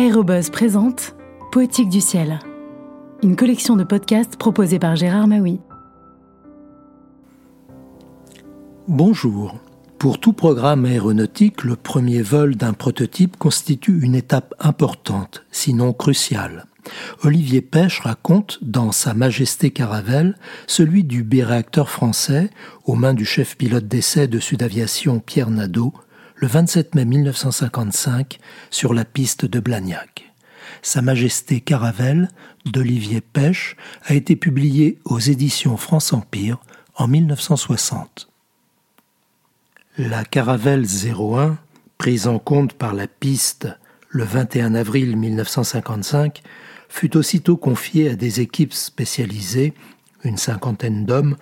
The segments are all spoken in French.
Aérobuzz présente Poétique du ciel, une collection de podcasts proposée par Gérard Maui. Bonjour. Pour tout programme aéronautique, le premier vol d'un prototype constitue une étape importante, sinon cruciale. Olivier Pêche raconte dans Sa Majesté Caravelle celui du B-réacteur français aux mains du chef pilote d'essai de Sud-Aviation Pierre Nadeau le 27 mai 1955 sur la piste de Blagnac. Sa Majesté Caravelle d'Olivier Pêche a été publié aux éditions France Empire en 1960. La Caravelle 01, prise en compte par la piste le 21 avril 1955, fut aussitôt confiée à des équipes spécialisées, une cinquantaine d'hommes,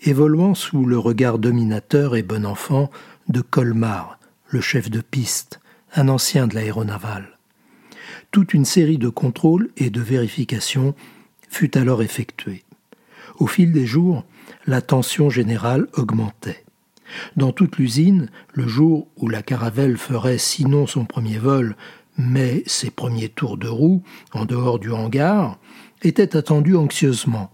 évoluant sous le regard dominateur et bon enfant de Colmar, le chef de piste, un ancien de l'aéronaval. Toute une série de contrôles et de vérifications fut alors effectuée. Au fil des jours, la tension générale augmentait. Dans toute l'usine, le jour où la caravelle ferait sinon son premier vol, mais ses premiers tours de roue en dehors du hangar, était attendu anxieusement,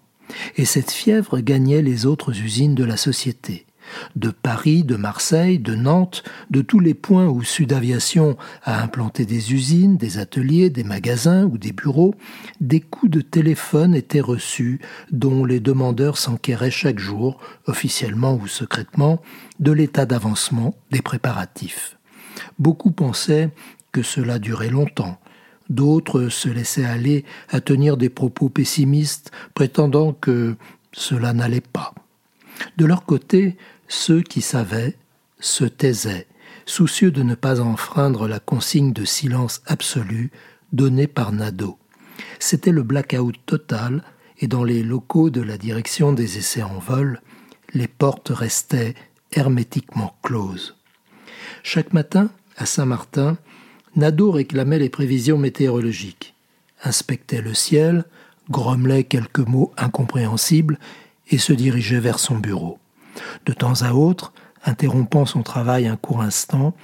et cette fièvre gagnait les autres usines de la société de Paris, de Marseille, de Nantes, de tous les points où Sud Aviation a implanté des usines, des ateliers, des magasins ou des bureaux, des coups de téléphone étaient reçus dont les demandeurs s'enquéraient chaque jour, officiellement ou secrètement, de l'état d'avancement des préparatifs. Beaucoup pensaient que cela durait longtemps. D'autres se laissaient aller à tenir des propos pessimistes, prétendant que cela n'allait pas. De leur côté, ceux qui savaient se taisaient, soucieux de ne pas enfreindre la consigne de silence absolu donnée par Nadeau. C'était le blackout total, et dans les locaux de la direction des essais en vol, les portes restaient hermétiquement closes. Chaque matin, à Saint-Martin, Nadeau réclamait les prévisions météorologiques, inspectait le ciel, grommelait quelques mots incompréhensibles et se dirigeait vers son bureau. De temps à autre, interrompant son travail un court instant,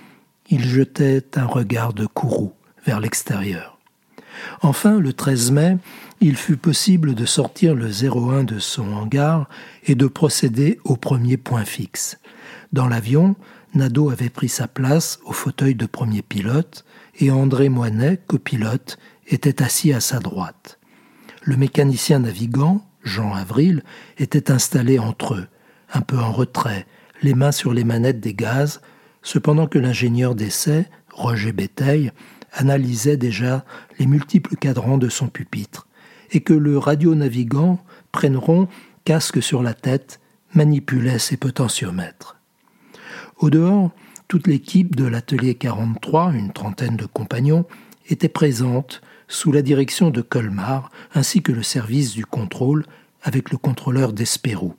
il jetait un regard de courroux vers l'extérieur. Enfin, le 13 mai, il fut possible de sortir le 01 de son hangar et de procéder au premier point fixe. Dans l'avion, Nadeau avait pris sa place au fauteuil de premier pilote et André Moinet, copilote, était assis à sa droite. Le mécanicien navigant, Jean Avril, était installé entre eux, un peu en retrait, les mains sur les manettes des gaz, cependant que l'ingénieur d'essai, Roger Béteil, analysait déjà les multiples cadrans de son pupitre, et que le radio-navigant, rond, casque sur la tête, manipulait ses potentiomètres. Au dehors, toute l'équipe de l'atelier 43, une trentaine de compagnons, était présente sous la direction de Colmar, ainsi que le service du contrôle avec le contrôleur d'Espérou.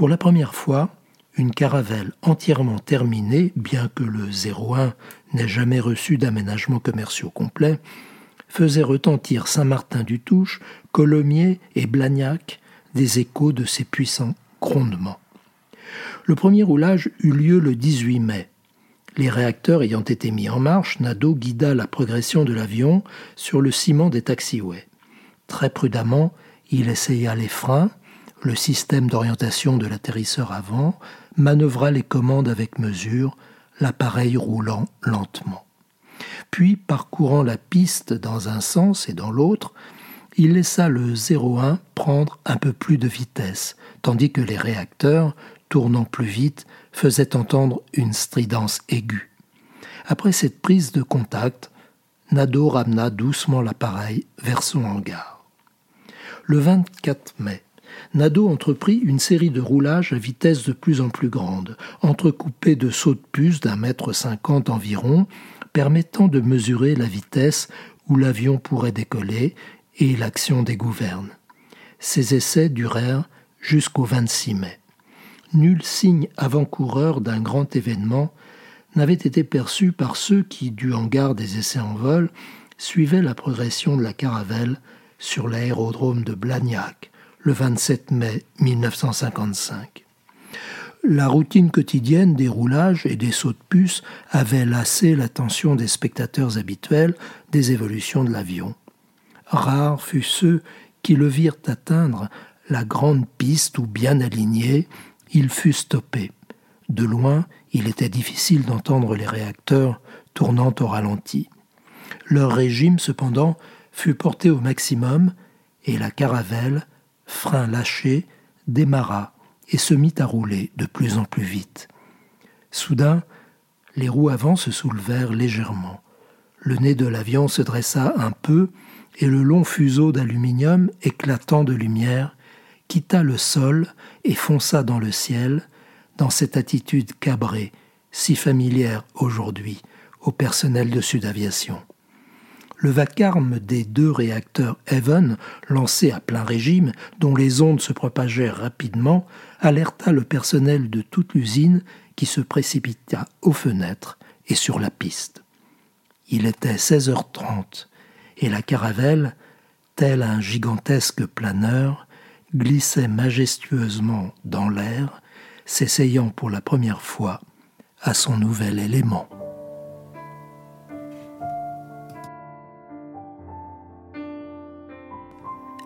Pour la première fois, une caravelle entièrement terminée, bien que le 01 n'ait jamais reçu d'aménagement commerciaux complet, faisait retentir Saint-Martin-du-Touche, Colomiers et Blagnac des échos de ses puissants grondements. Le premier roulage eut lieu le 18 mai. Les réacteurs ayant été mis en marche, Nadeau guida la progression de l'avion sur le ciment des taxiways. Très prudemment, il essaya les freins, le système d'orientation de l'atterrisseur avant, manœuvra les commandes avec mesure, l'appareil roulant lentement. Puis, parcourant la piste dans un sens et dans l'autre, il laissa le 01 prendre un peu plus de vitesse, tandis que les réacteurs, tournant plus vite, faisaient entendre une stridence aiguë. Après cette prise de contact, Nadeau ramena doucement l'appareil vers son hangar. Le 24 mai, Nadeau entreprit une série de roulages à vitesse de plus en plus grande, entrecoupés de sauts de puce d'un mètre cinquante environ, permettant de mesurer la vitesse où l'avion pourrait décoller et l'action des gouvernes. Ces essais durèrent jusqu'au 26 mai. Nul signe avant-coureur d'un grand événement n'avait été perçu par ceux qui, du hangar des essais en vol, suivaient la progression de la caravelle sur l'aérodrome de Blagnac, le 27 mai 1955. la routine quotidienne des roulages et des sauts de puce avait lassé l'attention des spectateurs habituels des évolutions de l'avion. Rares furent ceux qui le virent atteindre la grande piste où, bien aligné, il fut stoppé. De loin, il était difficile d'entendre les réacteurs tournant au ralenti. Leur régime, cependant, fut porté au maximum et la caravelle, frein lâché, démarra et se mit à rouler de plus en plus vite. Soudain, les roues avant se soulevèrent légèrement. Le nez de l'avion se dressa un peu et le long fuseau d'aluminium éclatant de lumière quitta le sol et fonça dans le ciel, dans cette attitude cabrée, si familière aujourd'hui au personnel de Sud Aviation. Le vacarme des deux réacteurs Even, lancés à plein régime, dont les ondes se propagèrent rapidement, alerta le personnel de toute l'usine qui se précipita aux fenêtres et sur la piste. Il était 16h30 et la caravelle, tel un gigantesque planeur, glissait majestueusement dans l'air, s'essayant pour la première fois à son nouvel élément.